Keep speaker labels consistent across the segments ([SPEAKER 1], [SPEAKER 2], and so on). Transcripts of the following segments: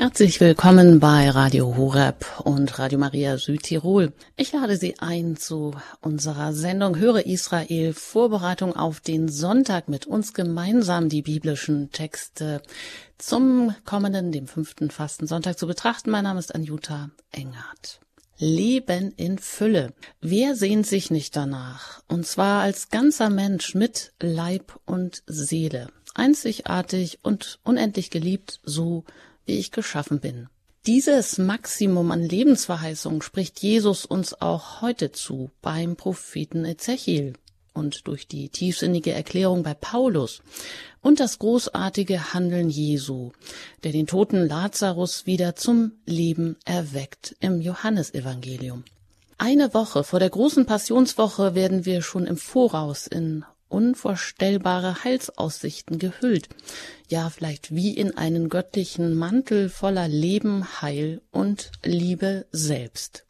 [SPEAKER 1] Herzlich willkommen bei Radio Horeb und Radio Maria Südtirol. Ich lade Sie ein zu unserer Sendung Höre Israel Vorbereitung auf den Sonntag mit uns gemeinsam die biblischen Texte zum kommenden, dem fünften Fastensonntag zu betrachten. Mein Name ist Anjuta Engert. Leben in Fülle. Wer sehnt sich nicht danach? Und zwar als ganzer Mensch mit Leib und Seele. Einzigartig und unendlich geliebt, so wie ich geschaffen bin. Dieses Maximum an Lebensverheißung spricht Jesus uns auch heute zu beim Propheten Ezechiel und durch die tiefsinnige Erklärung bei Paulus und das großartige Handeln Jesu, der den toten Lazarus wieder zum Leben erweckt im Johannesevangelium. Eine Woche vor der großen Passionswoche werden wir schon im Voraus in unvorstellbare Heilsaussichten gehüllt, ja vielleicht wie in einen göttlichen Mantel voller Leben, Heil und Liebe selbst.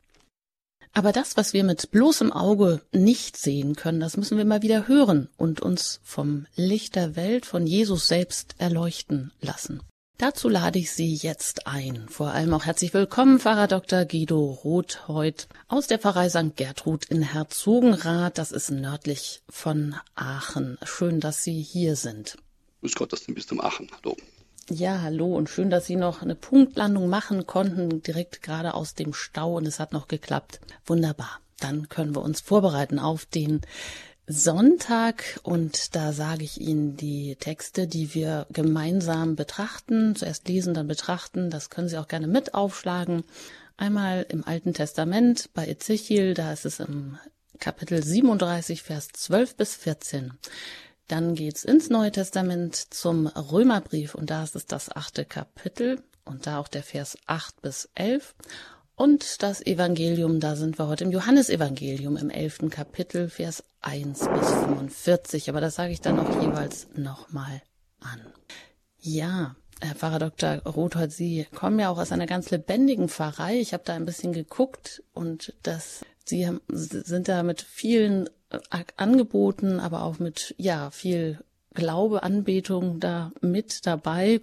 [SPEAKER 1] Aber das, was wir mit bloßem Auge nicht sehen können, das müssen wir mal wieder hören und uns vom Licht der Welt von Jesus selbst erleuchten lassen. Dazu lade ich Sie jetzt ein. Vor allem auch herzlich willkommen, Pfarrer Dr. Guido Rotheut aus der Pfarrei St. Gertrud in Herzogenrath. Das ist nördlich von Aachen. Schön, dass Sie hier sind.
[SPEAKER 2] Grüß Gott, das ist zum Aachen. Hallo.
[SPEAKER 1] Ja, hallo und schön, dass Sie noch eine Punktlandung machen konnten, direkt gerade aus dem Stau und es hat noch geklappt. Wunderbar. Dann können wir uns vorbereiten auf den Sonntag und da sage ich Ihnen die Texte, die wir gemeinsam betrachten. Zuerst lesen, dann betrachten. Das können Sie auch gerne mit aufschlagen. Einmal im Alten Testament bei Ezechiel, da ist es im Kapitel 37, Vers 12 bis 14. Dann geht's ins Neue Testament zum Römerbrief und da ist es das achte Kapitel und da auch der Vers 8 bis 11. Und das Evangelium, da sind wir heute im Johannesevangelium im elften Kapitel, Vers 1 bis 45. Aber das sage ich dann auch jeweils nochmal an. Ja, Herr Pfarrer Dr. Rothold, Sie kommen ja auch aus einer ganz lebendigen Pfarrei. Ich habe da ein bisschen geguckt und das, Sie haben, sind da mit vielen äh, Angeboten, aber auch mit, ja, viel Glaube, Anbetung da mit dabei.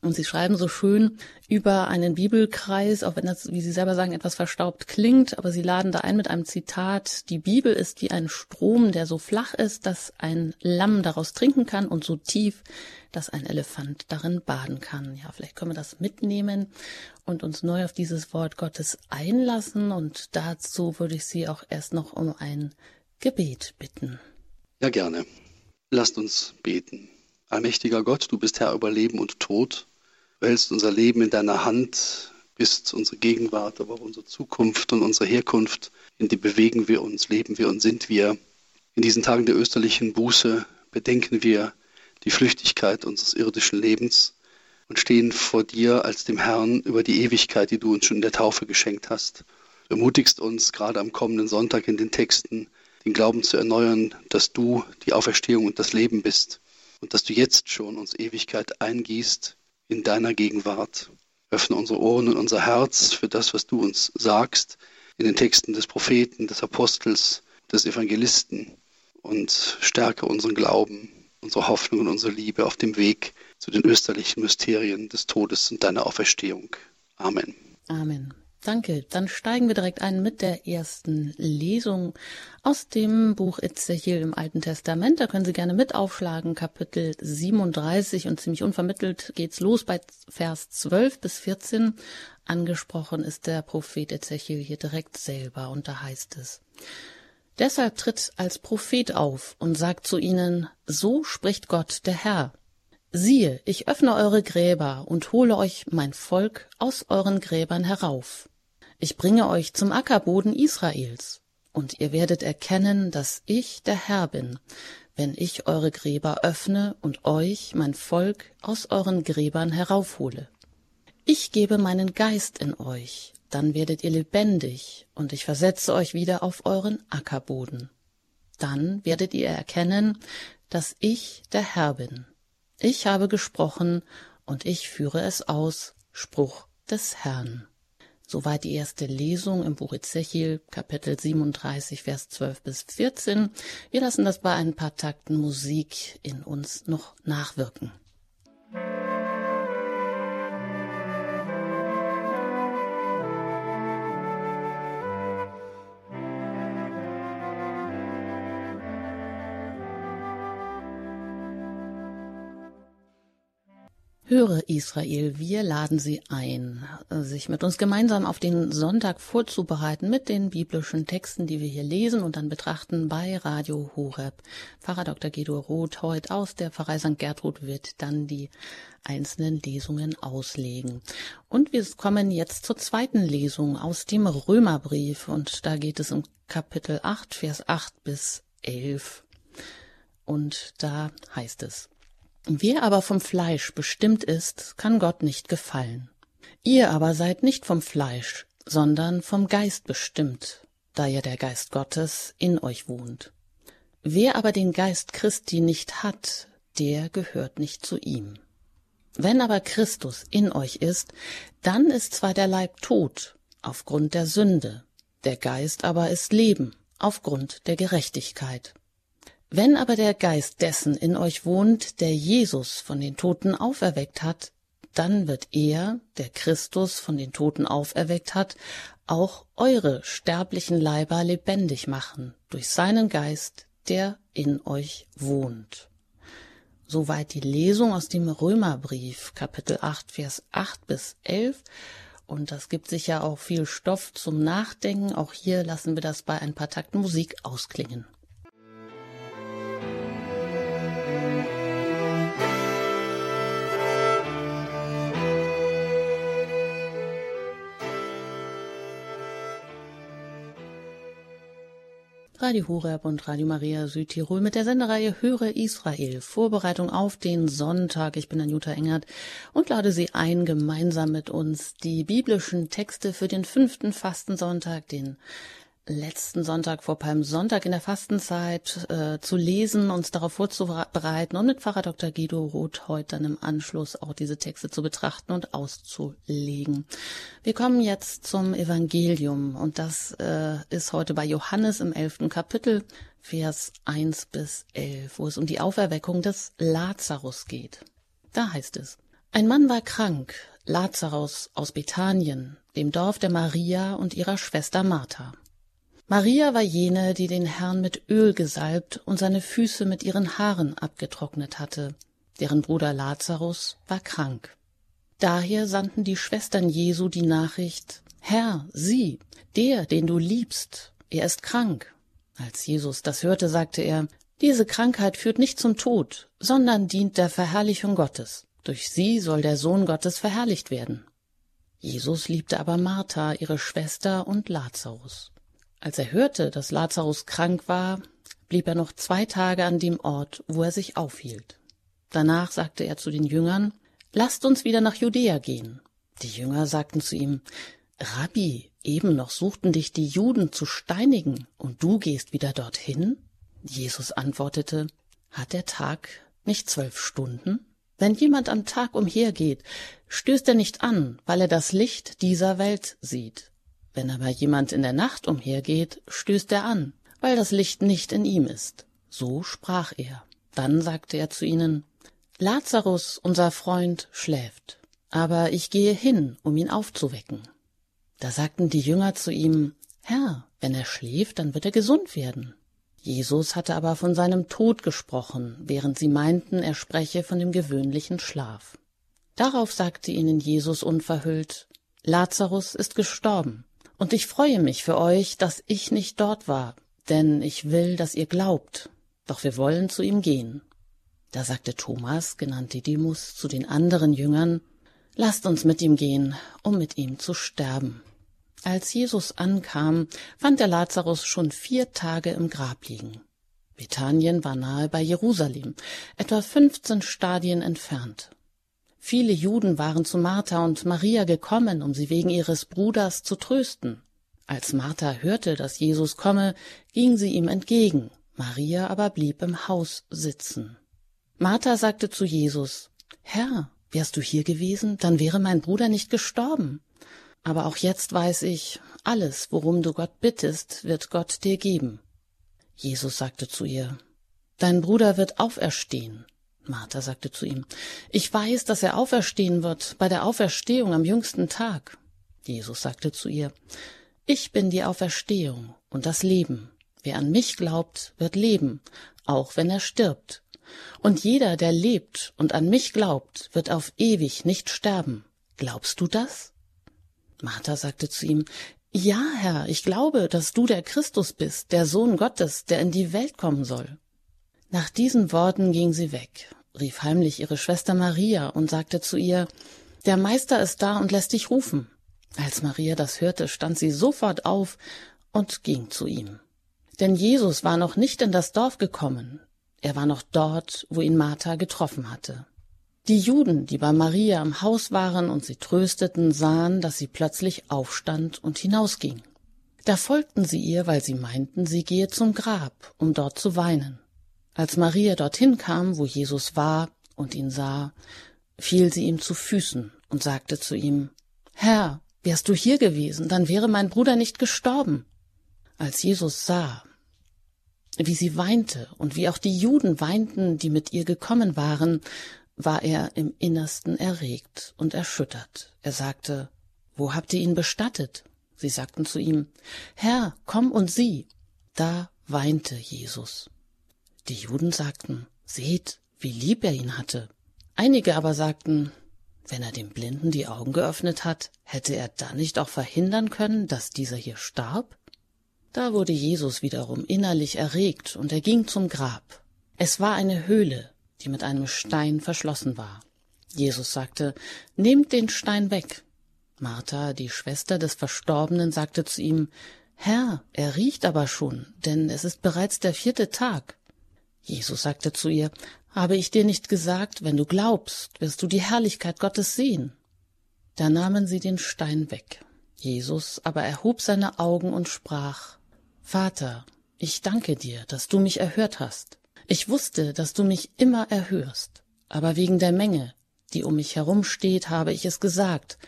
[SPEAKER 1] Und Sie schreiben so schön über einen Bibelkreis, auch wenn das, wie Sie selber sagen, etwas verstaubt klingt, aber Sie laden da ein mit einem Zitat, die Bibel ist wie ein Strom, der so flach ist, dass ein Lamm daraus trinken kann und so tief, dass ein Elefant darin baden kann. Ja, vielleicht können wir das mitnehmen und uns neu auf dieses Wort Gottes einlassen und dazu würde ich Sie auch erst noch um ein Gebet bitten.
[SPEAKER 2] Ja, gerne. Lasst uns beten. Allmächtiger Gott, du bist Herr über Leben und Tod. Du hältst unser Leben in deiner Hand, bist unsere Gegenwart, aber auch unsere Zukunft und unsere Herkunft. In die bewegen wir uns, leben wir und sind wir. In diesen Tagen der österlichen Buße bedenken wir die Flüchtigkeit unseres irdischen Lebens und stehen vor dir als dem Herrn über die Ewigkeit, die du uns schon in der Taufe geschenkt hast. Du ermutigst uns gerade am kommenden Sonntag in den Texten, den Glauben zu erneuern, dass du die Auferstehung und das Leben bist und dass du jetzt schon uns Ewigkeit eingießt in deiner Gegenwart. Öffne unsere Ohren und unser Herz für das, was du uns sagst in den Texten des Propheten, des Apostels, des Evangelisten und stärke unseren Glauben, unsere Hoffnung und unsere Liebe auf dem Weg zu den österlichen Mysterien des Todes und deiner Auferstehung. Amen.
[SPEAKER 1] Amen. Danke. Dann steigen wir direkt ein mit der ersten Lesung aus dem Buch Ezechiel im Alten Testament. Da können Sie gerne mit aufschlagen, Kapitel 37 und ziemlich unvermittelt geht's los bei Vers 12 bis 14. Angesprochen ist der Prophet Ezechiel hier direkt selber und da heißt es, Deshalb tritt als Prophet auf und sagt zu ihnen, so spricht Gott der Herr. Siehe, ich öffne eure Gräber und hole euch mein Volk aus euren Gräbern herauf. Ich bringe euch zum Ackerboden Israels, und ihr werdet erkennen, dass ich der Herr bin, wenn ich eure Gräber öffne und euch, mein Volk, aus euren Gräbern heraufhole. Ich gebe meinen Geist in euch, dann werdet ihr lebendig, und ich versetze euch wieder auf euren Ackerboden. Dann werdet ihr erkennen, dass ich der Herr bin. Ich habe gesprochen und ich führe es aus. Spruch des Herrn. Soweit die erste Lesung im Buch Ezechiel, Kapitel 37, Vers 12 bis 14. Wir lassen das bei ein paar Takten Musik in uns noch nachwirken. Höre Israel, wir laden Sie ein, sich mit uns gemeinsam auf den Sonntag vorzubereiten mit den biblischen Texten, die wir hier lesen und dann betrachten bei Radio Horeb. Pfarrer Dr. Guido Roth heute aus der Pfarrei St. Gertrud wird dann die einzelnen Lesungen auslegen. Und wir kommen jetzt zur zweiten Lesung aus dem Römerbrief und da geht es um Kapitel 8, Vers 8 bis 11. Und da heißt es, Wer aber vom Fleisch bestimmt ist, kann Gott nicht gefallen. Ihr aber seid nicht vom Fleisch, sondern vom Geist bestimmt, da ja der Geist Gottes in euch wohnt. Wer aber den Geist Christi nicht hat, der gehört nicht zu ihm. Wenn aber Christus in euch ist, dann ist zwar der Leib tot aufgrund der Sünde, der Geist aber ist Leben aufgrund der Gerechtigkeit. Wenn aber der Geist dessen in euch wohnt, der Jesus von den Toten auferweckt hat, dann wird er, der Christus von den Toten auferweckt hat, auch eure sterblichen Leiber lebendig machen durch seinen Geist, der in euch wohnt. Soweit die Lesung aus dem Römerbrief, Kapitel 8, Vers 8 bis 11. Und das gibt sicher auch viel Stoff zum Nachdenken. Auch hier lassen wir das bei ein paar Takten Musik ausklingen. Radio Horeb und Radio Maria Südtirol mit der Sendereihe Höre Israel. Vorbereitung auf den Sonntag. Ich bin Anjuta Engert und lade Sie ein, gemeinsam mit uns die biblischen Texte für den fünften Fastensonntag, den letzten Sonntag vor Palmsonntag in der Fastenzeit äh, zu lesen, uns darauf vorzubereiten und mit Pfarrer Dr. Guido Roth heute dann im Anschluss auch diese Texte zu betrachten und auszulegen. Wir kommen jetzt zum Evangelium und das äh, ist heute bei Johannes im elften Kapitel, Vers 1 bis 11, wo es um die Auferweckung des Lazarus geht. Da heißt es, ein Mann war krank, Lazarus aus Bethanien, dem Dorf der Maria und ihrer Schwester Martha. Maria war jene, die den Herrn mit Öl gesalbt und seine Füße mit ihren Haaren abgetrocknet hatte. Deren Bruder Lazarus war krank. Daher sandten die Schwestern Jesu die Nachricht, Herr, sieh, der, den du liebst, er ist krank. Als Jesus das hörte, sagte er, diese Krankheit führt nicht zum Tod, sondern dient der Verherrlichung Gottes. Durch sie soll der Sohn Gottes verherrlicht werden. Jesus liebte aber Martha, ihre Schwester und Lazarus. Als er hörte, dass Lazarus krank war, blieb er noch zwei Tage an dem Ort, wo er sich aufhielt. Danach sagte er zu den Jüngern, Lasst uns wieder nach Judäa gehen. Die Jünger sagten zu ihm, Rabbi, eben noch suchten dich die Juden zu steinigen, und du gehst wieder dorthin? Jesus antwortete, Hat der Tag nicht zwölf Stunden? Wenn jemand am Tag umhergeht, stößt er nicht an, weil er das Licht dieser Welt sieht. Wenn aber jemand in der Nacht umhergeht, stößt er an, weil das Licht nicht in ihm ist. So sprach er. Dann sagte er zu ihnen, Lazarus, unser Freund, schläft, aber ich gehe hin, um ihn aufzuwecken. Da sagten die Jünger zu ihm, Herr, wenn er schläft, dann wird er gesund werden. Jesus hatte aber von seinem Tod gesprochen, während sie meinten, er spreche von dem gewöhnlichen Schlaf. Darauf sagte ihnen Jesus unverhüllt, Lazarus ist gestorben, und ich freue mich für euch, dass ich nicht dort war, denn ich will, dass ihr glaubt. Doch wir wollen zu ihm gehen. Da sagte Thomas, genannt Didymus, zu den anderen Jüngern, Lasst uns mit ihm gehen, um mit ihm zu sterben. Als Jesus ankam, fand der Lazarus schon vier Tage im Grab liegen. Bethanien war nahe bei Jerusalem, etwa fünfzehn Stadien entfernt. Viele Juden waren zu Martha und Maria gekommen, um sie wegen ihres Bruders zu trösten. Als Martha hörte, dass Jesus komme, ging sie ihm entgegen, Maria aber blieb im Haus sitzen. Martha sagte zu Jesus, Herr, wärst du hier gewesen, dann wäre mein Bruder nicht gestorben. Aber auch jetzt weiß ich, alles, worum du Gott bittest, wird Gott dir geben. Jesus sagte zu ihr, Dein Bruder wird auferstehen. Martha sagte zu ihm, Ich weiß, dass er auferstehen wird bei der Auferstehung am jüngsten Tag. Jesus sagte zu ihr, Ich bin die Auferstehung und das Leben. Wer an mich glaubt, wird leben, auch wenn er stirbt. Und jeder, der lebt und an mich glaubt, wird auf ewig nicht sterben. Glaubst du das? Martha sagte zu ihm, Ja, Herr, ich glaube, dass du der Christus bist, der Sohn Gottes, der in die Welt kommen soll. Nach diesen Worten ging sie weg, rief heimlich ihre Schwester Maria und sagte zu ihr, Der Meister ist da und lässt dich rufen. Als Maria das hörte, stand sie sofort auf und ging zu ihm. Denn Jesus war noch nicht in das Dorf gekommen, er war noch dort, wo ihn Martha getroffen hatte. Die Juden, die bei Maria im Haus waren und sie trösteten, sahen, dass sie plötzlich aufstand und hinausging. Da folgten sie ihr, weil sie meinten, sie gehe zum Grab, um dort zu weinen. Als Maria dorthin kam, wo Jesus war und ihn sah, fiel sie ihm zu Füßen und sagte zu ihm, Herr, wärst du hier gewesen, dann wäre mein Bruder nicht gestorben. Als Jesus sah, wie sie weinte und wie auch die Juden weinten, die mit ihr gekommen waren, war er im Innersten erregt und erschüttert. Er sagte, Wo habt ihr ihn bestattet? Sie sagten zu ihm, Herr, komm und sieh. Da weinte Jesus. Die Juden sagten, Seht, wie lieb er ihn hatte. Einige aber sagten, wenn er dem Blinden die Augen geöffnet hat, hätte er dann nicht auch verhindern können, dass dieser hier starb? Da wurde Jesus wiederum innerlich erregt, und er ging zum Grab. Es war eine Höhle, die mit einem Stein verschlossen war. Jesus sagte, Nehmt den Stein weg. Martha, die Schwester des Verstorbenen, sagte zu ihm, Herr, er riecht aber schon, denn es ist bereits der vierte Tag. Jesus sagte zu ihr, Habe ich dir nicht gesagt, wenn du glaubst, wirst du die Herrlichkeit Gottes sehen? Da nahmen sie den Stein weg. Jesus aber erhob seine Augen und sprach, Vater, ich danke dir, dass du mich erhört hast. Ich wusste, dass du mich immer erhörst, aber wegen der Menge, die um mich herum steht, habe ich es gesagt,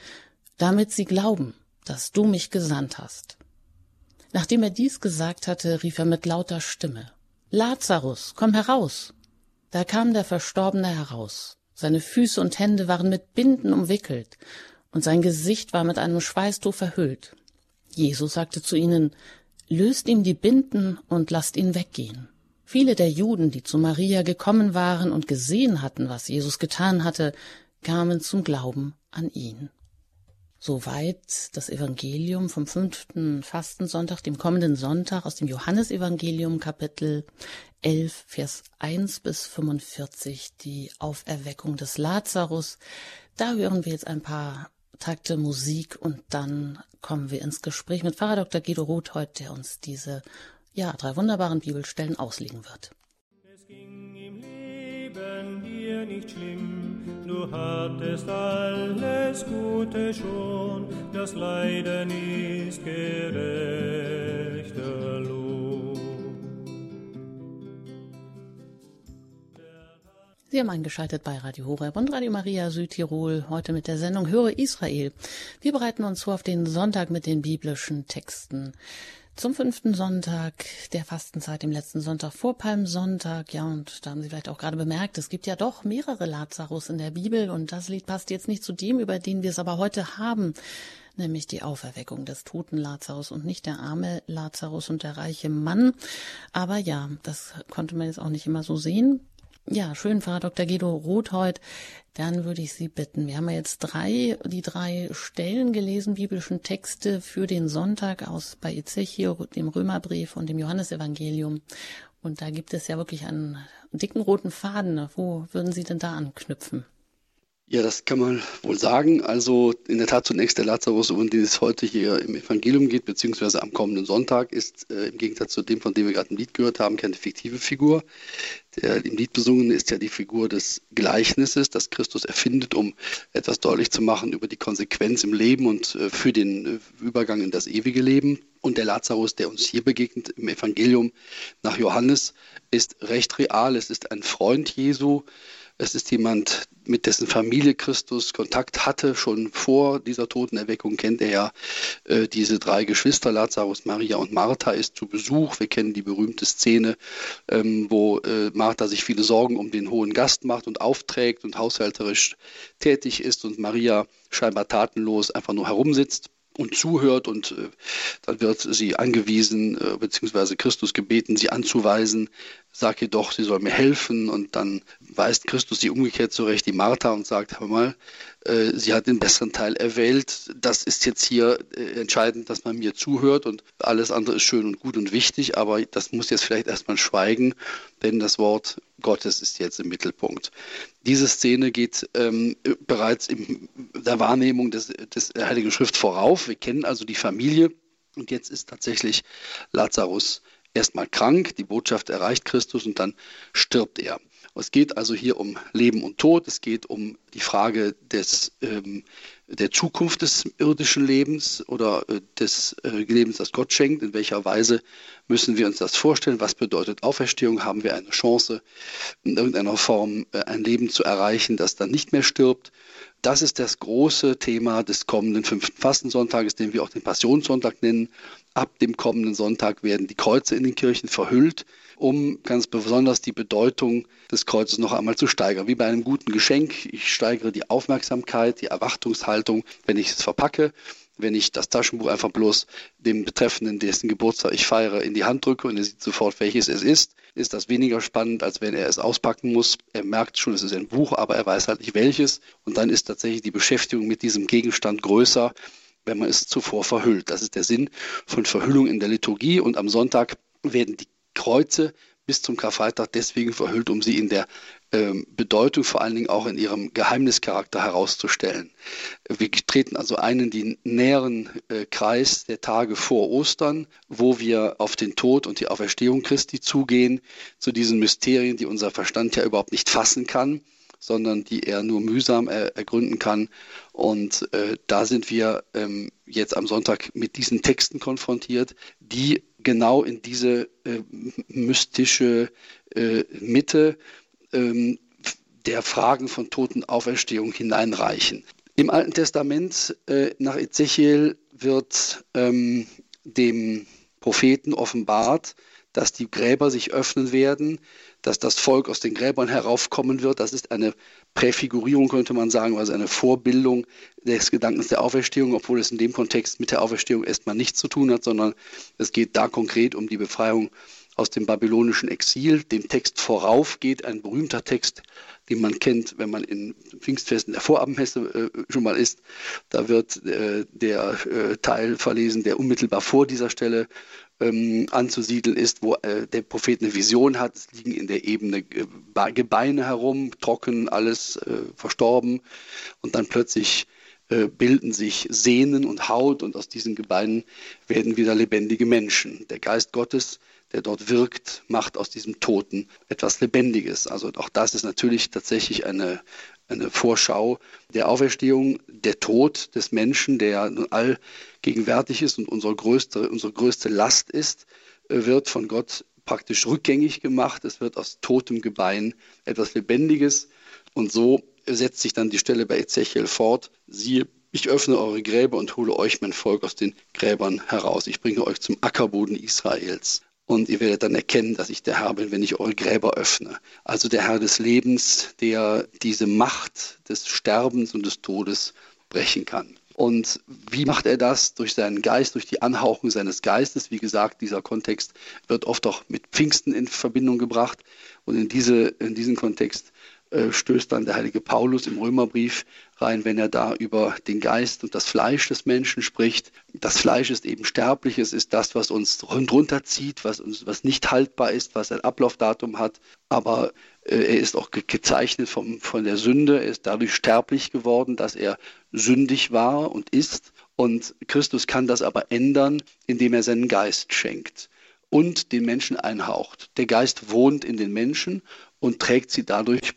[SPEAKER 1] damit sie glauben, dass du mich gesandt hast. Nachdem er dies gesagt hatte, rief er mit lauter Stimme Lazarus, komm heraus. Da kam der Verstorbene heraus. Seine Füße und Hände waren mit Binden umwickelt, und sein Gesicht war mit einem Schweißtuch verhüllt. Jesus sagte zu ihnen, Löst ihm die Binden und lasst ihn weggehen. Viele der Juden, die zu Maria gekommen waren und gesehen hatten, was Jesus getan hatte, kamen zum Glauben an ihn. Soweit das Evangelium vom fünften Fastensonntag, dem kommenden Sonntag aus dem Johannesevangelium Kapitel 11, Vers 1 bis 45, die Auferweckung des Lazarus. Da hören wir jetzt ein paar Takte Musik und dann kommen wir ins Gespräch mit Pfarrer Dr. Guido Rothold, der uns diese ja, drei wunderbaren Bibelstellen auslegen wird.
[SPEAKER 3] Es ging im Leben dir nicht schlimm, du hattest alles Gute schon, das Leiden ist gerechter Lohn.
[SPEAKER 1] Sie haben eingeschaltet bei Radio Horeb und Radio Maria Südtirol, heute mit der Sendung Höre Israel. Wir bereiten uns vor auf den Sonntag mit den biblischen Texten zum fünften Sonntag der Fastenzeit, dem letzten Sonntag vor Palmsonntag. Ja, und da haben Sie vielleicht auch gerade bemerkt, es gibt ja doch mehrere Lazarus in der Bibel und das Lied passt jetzt nicht zu dem, über den wir es aber heute haben, nämlich die Auferweckung des toten Lazarus und nicht der arme Lazarus und der reiche Mann. Aber ja, das konnte man jetzt auch nicht immer so sehen. Ja, schön, Frau Dr. Guido Rothold. Dann würde ich Sie bitten, wir haben ja jetzt drei, die drei Stellen gelesen, biblischen Texte für den Sonntag aus bei Ezechiel, dem Römerbrief und dem Johannesevangelium. Und da gibt es ja wirklich einen dicken roten Faden. Wo würden Sie denn da anknüpfen?
[SPEAKER 2] Ja, das kann man wohl sagen. Also in der Tat zunächst der Lazarus, um den es heute hier im Evangelium geht, beziehungsweise am kommenden Sonntag, ist äh, im Gegensatz zu dem, von dem wir gerade im Lied gehört haben, keine fiktive Figur. Der im Lied besungene ist ja die Figur des Gleichnisses, das Christus erfindet, um etwas deutlich zu machen über die Konsequenz im Leben und äh, für den äh, Übergang in das ewige Leben. Und der Lazarus, der uns hier begegnet im Evangelium nach Johannes, ist recht real. Es ist ein Freund Jesu. Es ist jemand, mit dessen Familie Christus Kontakt hatte. Schon vor dieser Totenerweckung kennt er ja äh, diese drei Geschwister, Lazarus, Maria und Martha, ist zu Besuch. Wir kennen die berühmte Szene, ähm, wo äh, Martha sich viele Sorgen um den hohen Gast macht und aufträgt und haushälterisch tätig ist und Maria scheinbar tatenlos einfach nur herumsitzt. und zuhört und äh, dann wird sie angewiesen, äh, beziehungsweise Christus gebeten, sie anzuweisen, sag ihr doch, sie soll mir helfen. Und dann weist Christus sie umgekehrt zurecht, die Martha und sagt, hör mal, äh, sie hat den besseren Teil erwählt, das ist jetzt hier äh, entscheidend, dass man mir zuhört. Und alles andere ist schön und gut und wichtig, aber das muss jetzt vielleicht erstmal schweigen, denn das Wort Gottes ist jetzt im Mittelpunkt. Diese Szene geht ähm, bereits in der Wahrnehmung des, des Heiligen Schrift vorauf. Wir kennen also die Familie. Und jetzt ist tatsächlich Lazarus erstmal krank, die Botschaft erreicht Christus und dann stirbt er. Es geht also hier um Leben und Tod, es geht um die Frage des, ähm, der Zukunft des irdischen Lebens oder äh, des äh, Lebens, das Gott schenkt. In welcher Weise müssen wir uns das vorstellen? Was bedeutet Auferstehung? Haben wir eine Chance, in irgendeiner Form äh, ein Leben zu erreichen, das dann nicht mehr stirbt? Das ist das große Thema des kommenden fünften Fastensonntages, den wir auch den Passionssonntag nennen. Ab dem kommenden Sonntag werden die Kreuze in den Kirchen verhüllt, um ganz besonders die Bedeutung des Kreuzes noch einmal zu steigern. Wie bei einem guten Geschenk. Ich steigere die Aufmerksamkeit, die Erwartungshaltung, wenn ich es verpacke wenn ich das Taschenbuch einfach bloß dem Betreffenden, dessen Geburtstag ich feiere, in die Hand drücke und er sieht sofort, welches es ist, ist das weniger spannend, als wenn er es auspacken muss. Er merkt schon, es ist ein Buch, aber er weiß halt nicht welches. Und dann ist tatsächlich die Beschäftigung mit diesem Gegenstand größer, wenn man es zuvor verhüllt. Das ist der Sinn von Verhüllung in der Liturgie. Und am Sonntag werden die Kreuze bis zum Karfreitag deswegen verhüllt, um sie in der ähm, Bedeutung vor allen Dingen auch in ihrem Geheimnischarakter herauszustellen. Wir treten also ein in den näheren äh, Kreis der Tage vor Ostern, wo wir auf den Tod und die Auferstehung Christi zugehen, zu diesen Mysterien, die unser Verstand ja überhaupt nicht fassen kann sondern die er nur mühsam er, ergründen kann. Und äh, da sind wir ähm, jetzt am Sonntag mit diesen Texten konfrontiert, die genau in diese äh, mystische äh, Mitte ähm, der Fragen von Totenauferstehung hineinreichen. Im Alten Testament äh, nach Ezechiel wird ähm, dem Propheten offenbart, dass die Gräber sich öffnen werden, dass das Volk aus den Gräbern heraufkommen wird. Das ist eine Präfigurierung, könnte man sagen, also eine Vorbildung des Gedankens der Auferstehung, obwohl es in dem Kontext mit der Auferstehung erstmal nichts zu tun hat, sondern es geht da konkret um die Befreiung aus dem babylonischen Exil. Dem Text vorauf geht ein berühmter Text, den man kennt, wenn man in Pfingstfesten der Vorabendmesse äh, schon mal ist. Da wird äh, der äh, Teil verlesen, der unmittelbar vor dieser Stelle ähm, anzusiedeln ist, wo äh, der Prophet eine Vision hat. Es liegen in der Ebene äh, Gebeine herum, trocken, alles äh, verstorben. Und dann plötzlich äh, bilden sich Sehnen und Haut und aus diesen Gebeinen werden wieder lebendige Menschen. Der Geist Gottes, der dort wirkt, macht aus diesem Toten etwas Lebendiges. Also auch das ist natürlich tatsächlich eine, eine Vorschau der Auferstehung, der Tod des Menschen, der allgegenwärtig ist und unsere größte, unsere größte Last ist, äh, wird von Gott praktisch rückgängig gemacht. Es wird aus totem Gebein etwas Lebendiges. Und so setzt sich dann die Stelle bei Ezechiel fort. Siehe, ich öffne eure Gräber und hole euch mein Volk aus den Gräbern heraus. Ich bringe euch zum Ackerboden Israels. Und ihr werdet dann erkennen, dass ich der Herr bin, wenn ich eure Gräber öffne. Also der Herr des Lebens, der diese Macht des Sterbens und des Todes brechen kann. Und wie macht er das? Durch seinen Geist, durch die Anhauchung seines Geistes. Wie gesagt, dieser Kontext wird oft auch mit Pfingsten in Verbindung gebracht. Und in, diese, in diesen Kontext äh, stößt dann der heilige Paulus im Römerbrief rein, wenn er da über den Geist und das Fleisch des Menschen spricht. Das Fleisch ist eben sterblich, es ist das, was uns runterzieht, was uns, was nicht haltbar ist, was ein Ablaufdatum hat. Aber äh, er ist auch ge gezeichnet vom, von der Sünde, er ist dadurch sterblich geworden, dass er sündig war und ist. Und Christus kann das aber ändern, indem er seinen Geist schenkt und den Menschen einhaucht. Der Geist wohnt in den Menschen und trägt sie dadurch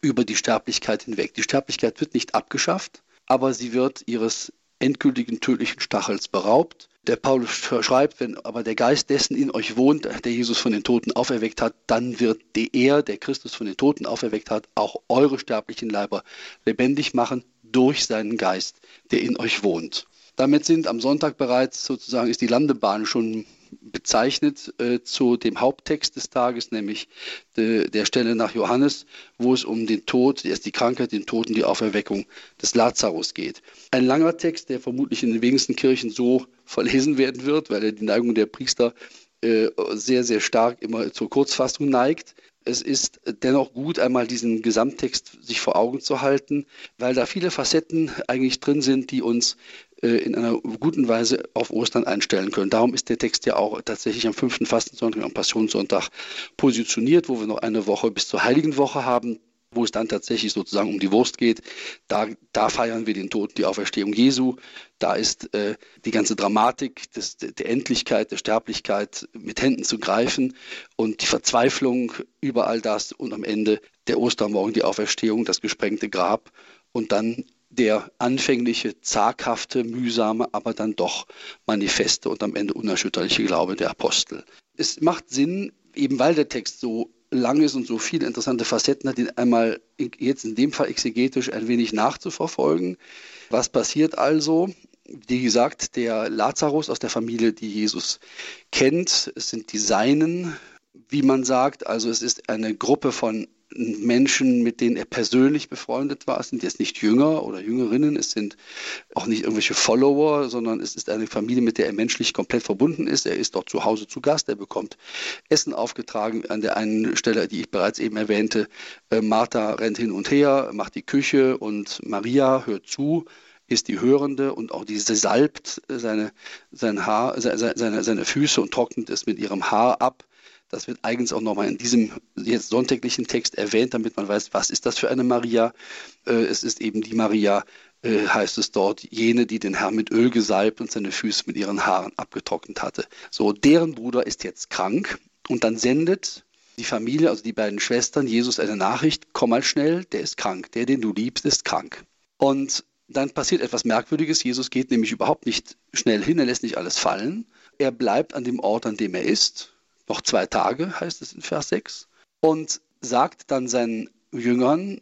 [SPEAKER 2] über die Sterblichkeit hinweg. Die Sterblichkeit wird nicht abgeschafft, aber sie wird ihres endgültigen tödlichen Stachels beraubt. Der Paulus schreibt, wenn aber der Geist dessen in euch wohnt, der Jesus von den Toten auferweckt hat, dann wird der er, der Christus von den Toten auferweckt hat, auch eure sterblichen Leiber lebendig machen durch seinen Geist, der in euch wohnt. Damit sind am Sonntag bereits sozusagen ist die Landebahn schon bezeichnet äh, zu dem Haupttext des Tages, nämlich de, der Stelle nach Johannes, wo es um den Tod, erst die Krankheit, den Tod und die Auferweckung des Lazarus geht. Ein langer Text, der vermutlich in den wenigsten Kirchen so verlesen werden wird, weil er die Neigung der Priester äh, sehr, sehr stark immer zur Kurzfassung neigt es ist dennoch gut, einmal diesen Gesamttext sich vor Augen zu halten, weil da viele Facetten eigentlich drin sind, die uns in einer guten Weise auf Ostern einstellen können. Darum ist der Text ja auch tatsächlich am fünften Fastensonntag, am Passionssonntag positioniert, wo wir noch eine Woche bis zur Heiligen Woche haben wo es dann tatsächlich sozusagen um die Wurst geht. Da, da feiern wir den Tod, die Auferstehung Jesu. Da ist äh, die ganze Dramatik des, der Endlichkeit, der Sterblichkeit mit Händen zu greifen und die Verzweiflung über all das und am Ende der Ostermorgen, die Auferstehung, das gesprengte Grab und dann der anfängliche, zaghafte, mühsame, aber dann doch manifeste und am Ende unerschütterliche Glaube der Apostel. Es macht Sinn, eben weil der Text so lang ist und so viele interessante Facetten hat, ihn einmal jetzt in dem Fall exegetisch ein wenig nachzuverfolgen. Was passiert also? Wie gesagt, der Lazarus aus der Familie, die Jesus kennt, es sind die Seinen, wie man sagt. Also es ist eine Gruppe von Menschen, mit denen er persönlich befreundet war. Es sind jetzt nicht Jünger oder Jüngerinnen, es sind auch nicht irgendwelche Follower, sondern es ist eine Familie, mit der er menschlich komplett verbunden ist. Er ist dort zu Hause zu Gast, er bekommt Essen aufgetragen. An der einen Stelle, die ich bereits eben erwähnte, äh, Martha rennt hin und her, macht die Küche und Maria hört zu ist die Hörende und auch diese salbt seine, sein Haar, seine, seine Füße und trocknet es mit ihrem Haar ab. Das wird eigens auch nochmal in diesem jetzt sonntäglichen Text erwähnt, damit man weiß, was ist das für eine Maria. Äh, es ist eben die Maria, äh, heißt es dort, jene, die den Herrn mit Öl gesalbt und seine Füße mit ihren Haaren abgetrocknet hatte. So, deren Bruder ist jetzt krank und dann sendet die Familie, also die beiden Schwestern, Jesus eine Nachricht, komm mal schnell, der ist krank, der, den du liebst, ist krank. Und dann passiert etwas Merkwürdiges. Jesus geht nämlich überhaupt nicht schnell hin, er lässt nicht alles fallen. Er bleibt an dem Ort, an dem er ist noch zwei Tage, heißt es in Vers 6, und sagt dann seinen Jüngern,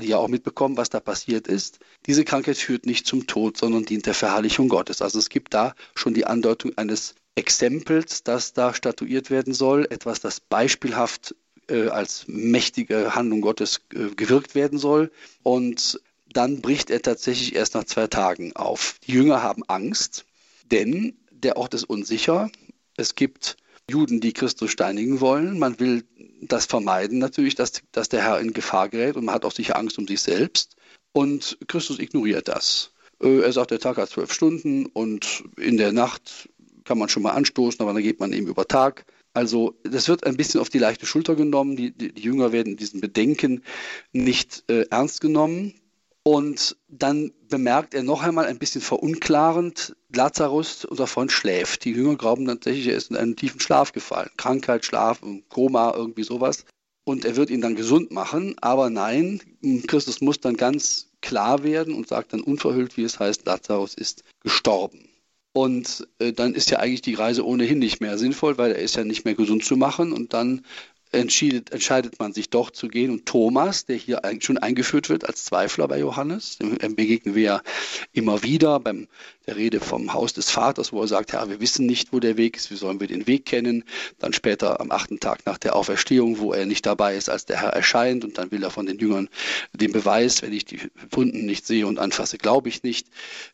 [SPEAKER 2] die ja auch mitbekommen, was da passiert ist, diese Krankheit führt nicht zum Tod, sondern dient der Verherrlichung Gottes. Also es gibt da schon die Andeutung eines Exempels, das da statuiert werden soll, etwas, das beispielhaft äh, als mächtige Handlung Gottes äh, gewirkt werden soll. Und dann bricht er tatsächlich erst nach zwei Tagen auf. Die Jünger haben Angst, denn der Ort ist unsicher. Es gibt Juden, die Christus steinigen wollen. Man will das vermeiden natürlich, dass, dass der Herr in Gefahr gerät und man hat auch sicher Angst um sich selbst. Und Christus ignoriert das. Äh, er sagt, der Tag hat zwölf Stunden und in der Nacht kann man schon mal anstoßen, aber dann geht man eben über Tag. Also das wird ein bisschen auf die leichte Schulter genommen. Die, die, die Jünger werden diesen Bedenken nicht äh, ernst genommen. Und dann bemerkt er noch einmal ein bisschen verunklarend, Lazarus, unser Freund, schläft. Die Jünger glauben tatsächlich, er ist in einen tiefen Schlaf gefallen. Krankheit, Schlaf, Koma, irgendwie sowas. Und er wird ihn dann gesund machen. Aber nein, Christus muss dann ganz klar werden und sagt dann unverhüllt, wie es heißt, Lazarus ist gestorben. Und äh, dann ist ja eigentlich die Reise ohnehin nicht mehr sinnvoll, weil er ist ja nicht mehr gesund zu machen. Und dann entscheidet, entscheidet man sich doch zu gehen. Und Thomas, der hier schon eingeführt wird als Zweifler bei Johannes, dem begegnen wir ja immer wieder beim der Rede vom Haus des Vaters, wo er sagt, Herr, wir wissen nicht, wo der Weg ist, wie sollen wir den Weg kennen? Dann später am achten Tag nach der Auferstehung, wo er nicht dabei ist, als der Herr erscheint und dann will er von den Jüngern den Beweis, wenn ich die Wunden nicht sehe und anfasse, glaube ich nicht.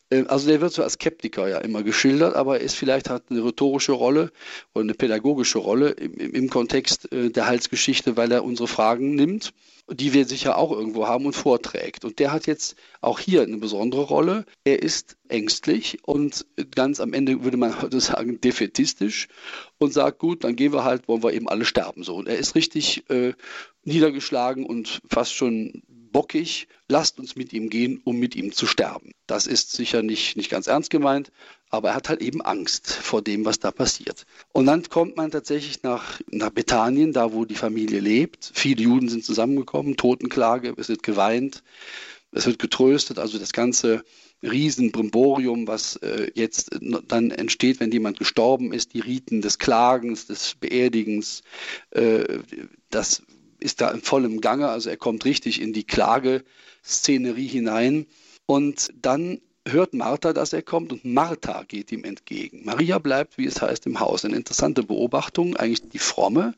[SPEAKER 2] Ähm, also der wird so als Skeptiker ja immer geschildert, aber er ist vielleicht hat eine rhetorische Rolle oder eine pädagogische Rolle im, im Kontext äh, der Heilsgeschichte, weil er unsere Fragen nimmt die wir sicher auch irgendwo haben und vorträgt. Und der hat jetzt auch hier eine besondere Rolle. Er ist ängstlich und ganz am Ende würde man heute sagen defetistisch und sagt, gut, dann gehen wir halt, wollen wir eben alle sterben. So. Und er ist richtig äh, niedergeschlagen und fast schon bockig. Lasst uns mit ihm gehen, um mit ihm zu sterben. Das ist sicher nicht, nicht ganz ernst gemeint, aber er hat halt eben Angst vor dem, was da passiert. Und dann kommt man tatsächlich nach, nach Bethanien, da wo die Familie lebt. Viele Juden sind zusammengekommen, Totenklage, es wird geweint, es wird getröstet, also das ganze Riesenbrimborium, was äh, jetzt dann entsteht, wenn jemand gestorben ist, die Riten des Klagens, des Beerdigens, äh, das ist da in vollem Gange, also er kommt richtig in die Klageszenerie hinein. Und dann hört Martha, dass er kommt und Martha geht ihm entgegen. Maria bleibt, wie es heißt, im Haus. Eine interessante Beobachtung, eigentlich die Fromme,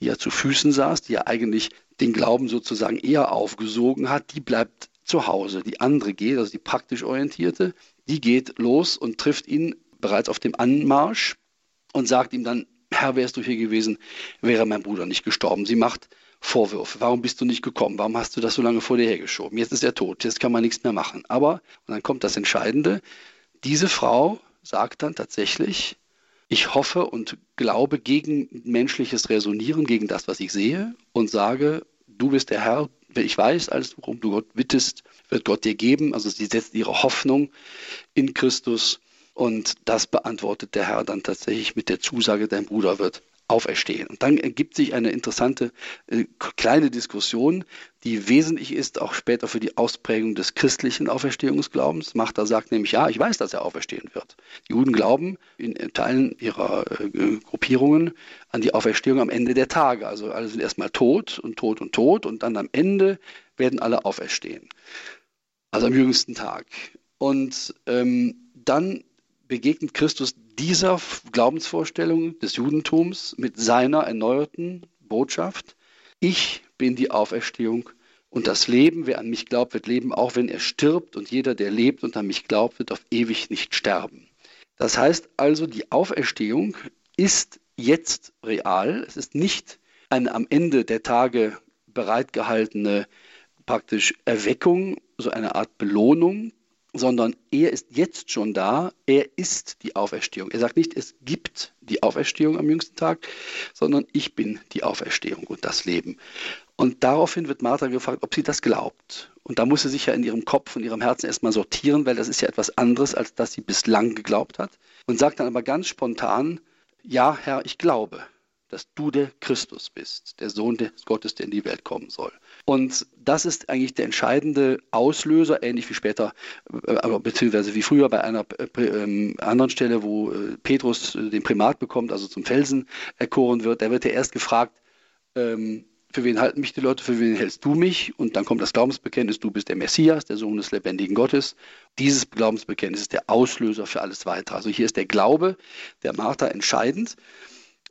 [SPEAKER 2] die ja zu Füßen saß, die ja eigentlich den Glauben sozusagen eher aufgesogen hat, die bleibt zu Hause. Die andere geht, also die praktisch orientierte, die geht los und trifft ihn bereits auf dem Anmarsch und sagt ihm dann, Herr, wärst du hier gewesen, wäre mein Bruder nicht gestorben. Sie macht Vorwürfe. Warum bist du nicht gekommen? Warum hast du das so lange vor dir hergeschoben? Jetzt ist er tot, jetzt kann man nichts mehr machen. Aber, und dann kommt das Entscheidende, diese Frau sagt dann tatsächlich, ich hoffe und glaube gegen menschliches Resonieren, gegen das, was ich sehe und sage, du bist der Herr, ich weiß alles, worum du Gott bittest, wird Gott dir geben. Also sie setzt ihre Hoffnung in Christus und das beantwortet der Herr dann tatsächlich mit der Zusage, dein Bruder wird auferstehen. Und dann ergibt sich eine interessante äh, kleine Diskussion, die wesentlich ist, auch später für die Ausprägung des christlichen Auferstehungsglaubens. Martha sagt nämlich, ja, ich weiß, dass er auferstehen wird. Die Juden glauben in Teilen ihrer äh, Gruppierungen an die Auferstehung am Ende der Tage. Also alle sind erstmal tot und tot und tot und dann am Ende werden alle auferstehen. Also am jüngsten Tag. Und ähm, dann begegnet Christus dieser Glaubensvorstellung des Judentums mit seiner erneuerten Botschaft. Ich bin die Auferstehung und das Leben, wer an mich glaubt, wird leben, auch wenn er stirbt. Und jeder, der lebt und an mich glaubt, wird auf ewig nicht sterben. Das heißt also, die Auferstehung ist jetzt real. Es ist nicht eine am Ende der Tage bereitgehaltene praktisch Erweckung, so eine Art Belohnung, sondern er ist jetzt schon da, er ist die Auferstehung. Er sagt nicht, es gibt die Auferstehung am jüngsten Tag, sondern ich bin die Auferstehung und das Leben. Und daraufhin wird Martha gefragt, ob sie das glaubt. Und da muss sie sich ja in ihrem Kopf und ihrem Herzen erstmal sortieren, weil das ist ja etwas anderes, als das sie bislang geglaubt hat. Und sagt dann aber ganz spontan, ja, Herr, ich glaube dass du der Christus bist, der Sohn des Gottes, der in die Welt kommen soll. Und das ist eigentlich der entscheidende Auslöser, ähnlich wie später, äh, beziehungsweise wie früher bei einer äh, ähm, anderen Stelle, wo äh, Petrus den Primat bekommt, also zum Felsen erkoren wird. Da wird er erst gefragt, ähm, für wen halten mich die Leute, für wen hältst du mich? Und dann kommt das Glaubensbekenntnis, du bist der Messias, der Sohn des lebendigen Gottes. Dieses Glaubensbekenntnis ist der Auslöser für alles weitere. Also hier ist der Glaube der Martha entscheidend.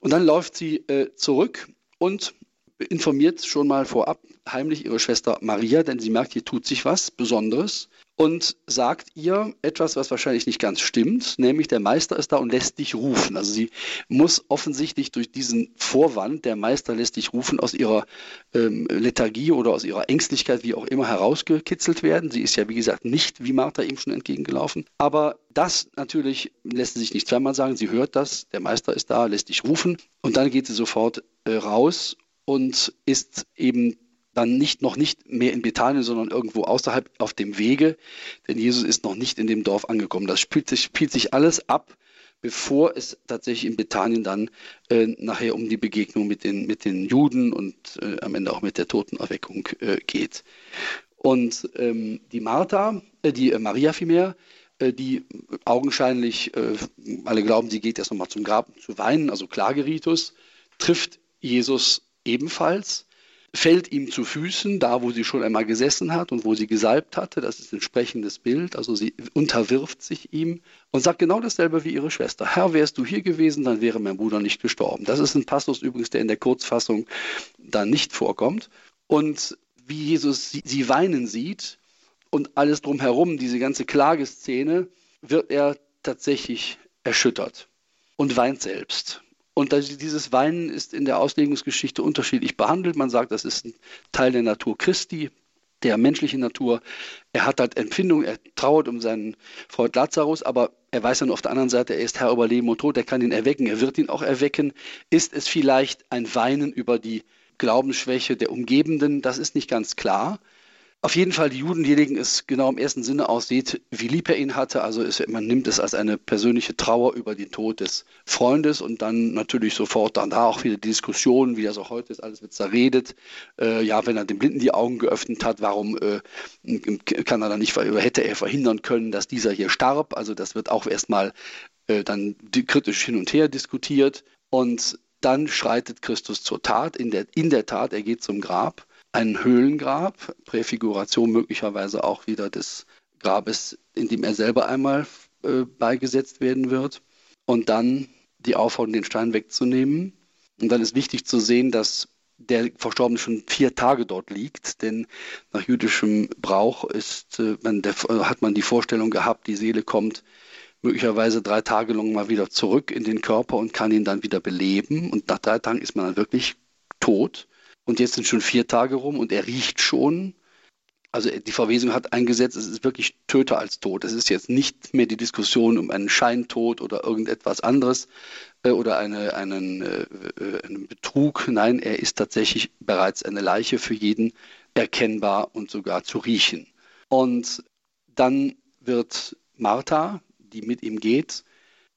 [SPEAKER 2] Und dann läuft sie äh, zurück und informiert schon mal vorab heimlich ihre Schwester Maria, denn sie merkt, hier tut sich was Besonderes und sagt ihr etwas, was wahrscheinlich nicht ganz stimmt, nämlich der Meister ist da und lässt dich rufen. Also sie muss offensichtlich durch diesen Vorwand, der Meister lässt dich rufen, aus ihrer ähm, Lethargie oder aus ihrer Ängstlichkeit, wie auch immer, herausgekitzelt werden. Sie ist ja, wie gesagt, nicht wie Martha ihm schon entgegengelaufen. Aber das natürlich lässt sie sich nicht zweimal sagen. Sie hört das, der Meister ist da, lässt dich rufen und dann geht sie sofort äh, raus und ist eben dann nicht, noch nicht mehr in Bethanien, sondern irgendwo außerhalb auf dem Wege, denn Jesus ist noch nicht in dem Dorf angekommen. Das spielt sich, spielt sich alles ab, bevor es tatsächlich in Bethanien dann äh, nachher um die Begegnung mit den, mit den Juden und äh, am Ende auch mit der Totenerweckung äh, geht. Und ähm, die Martha, äh, die äh, Maria vielmehr, äh, die augenscheinlich, alle glauben, sie geht erst nochmal zum Grab zu weinen, also Klageritus, trifft Jesus ebenfalls, fällt ihm zu Füßen, da wo sie schon einmal gesessen hat und wo sie gesalbt hatte. Das ist ein entsprechendes Bild. Also sie unterwirft sich ihm und sagt genau dasselbe wie ihre Schwester. Herr, wärst du hier gewesen, dann wäre mein Bruder nicht gestorben. Das ist ein Passus übrigens, der in der Kurzfassung da nicht vorkommt. Und wie Jesus sie, sie weinen sieht und alles drumherum, diese ganze Klageszene, wird er tatsächlich erschüttert und weint selbst. Und dieses Weinen ist in der Auslegungsgeschichte unterschiedlich behandelt. Man sagt, das ist ein Teil der Natur Christi, der menschlichen Natur. Er hat halt Empfindung, er trauert um seinen Freund Lazarus, aber er weiß dann auf der anderen Seite, er ist Herr über Leben und Tod, er kann ihn erwecken, er wird ihn auch erwecken. Ist es vielleicht ein Weinen über die Glaubensschwäche der Umgebenden? Das ist nicht ganz klar. Auf jeden Fall, die Juden, die legen es genau im ersten Sinne aus, sieht, wie lieb er ihn hatte. Also ist, man nimmt es als eine persönliche Trauer über den Tod des Freundes und dann natürlich sofort dann da auch wieder die Diskussion, wie das auch heute ist, alles wird zerredet. Äh, ja, wenn er dem Blinden die Augen geöffnet hat, warum äh, kann er dann nicht, hätte er verhindern können, dass dieser hier starb? Also das wird auch erstmal äh, dann kritisch hin und her diskutiert und dann schreitet Christus zur Tat. In der, in der Tat, er geht zum Grab ein Höhlengrab, Präfiguration möglicherweise auch wieder des Grabes, in dem er selber einmal äh, beigesetzt werden wird. Und dann die Aufforderung, den Stein wegzunehmen. Und dann ist wichtig zu sehen, dass der Verstorbene schon vier Tage dort liegt, denn nach jüdischem Brauch ist, äh, man, der, hat man die Vorstellung gehabt, die Seele kommt möglicherweise drei Tage lang mal wieder zurück in den Körper und kann ihn dann wieder beleben. Und nach drei Tagen ist man dann wirklich tot. Und jetzt sind schon vier Tage rum und er riecht schon. Also die Verwesung hat eingesetzt, es ist wirklich töter als tot. Es ist jetzt nicht mehr die Diskussion um einen Scheintod oder irgendetwas anderes äh, oder eine, einen, äh, äh, einen Betrug. Nein, er ist tatsächlich bereits eine Leiche für jeden erkennbar und sogar zu riechen. Und dann wird Martha, die mit ihm geht,